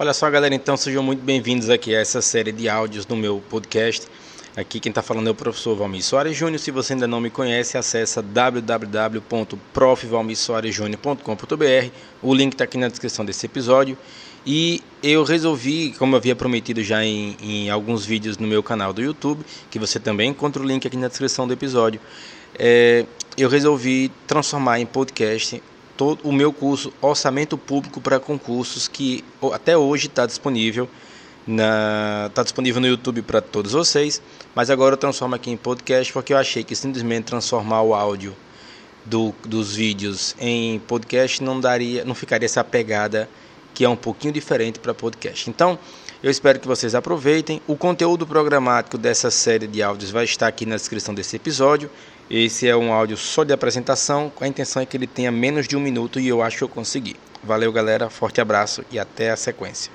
Olha só, galera, então sejam muito bem-vindos aqui a essa série de áudios do meu podcast. Aqui quem está falando é o professor Valmir Soares Júnior. Se você ainda não me conhece, acessa www.profvalmirsoaresjunior.com.br. O link está aqui na descrição desse episódio. E eu resolvi, como eu havia prometido já em, em, alguns vídeos no meu canal do YouTube, que você também encontra o link aqui na descrição do episódio, é, eu resolvi transformar em podcast todo o meu curso Orçamento Público para Concursos, que até hoje está disponível. Está disponível no YouTube para todos vocês, mas agora eu transformo aqui em podcast porque eu achei que simplesmente transformar o áudio do, dos vídeos em podcast não daria, não ficaria essa pegada que é um pouquinho diferente para podcast. Então, eu espero que vocês aproveitem. O conteúdo programático dessa série de áudios vai estar aqui na descrição desse episódio. Esse é um áudio só de apresentação, a intenção é que ele tenha menos de um minuto e eu acho que eu consegui. Valeu, galera, forte abraço e até a sequência.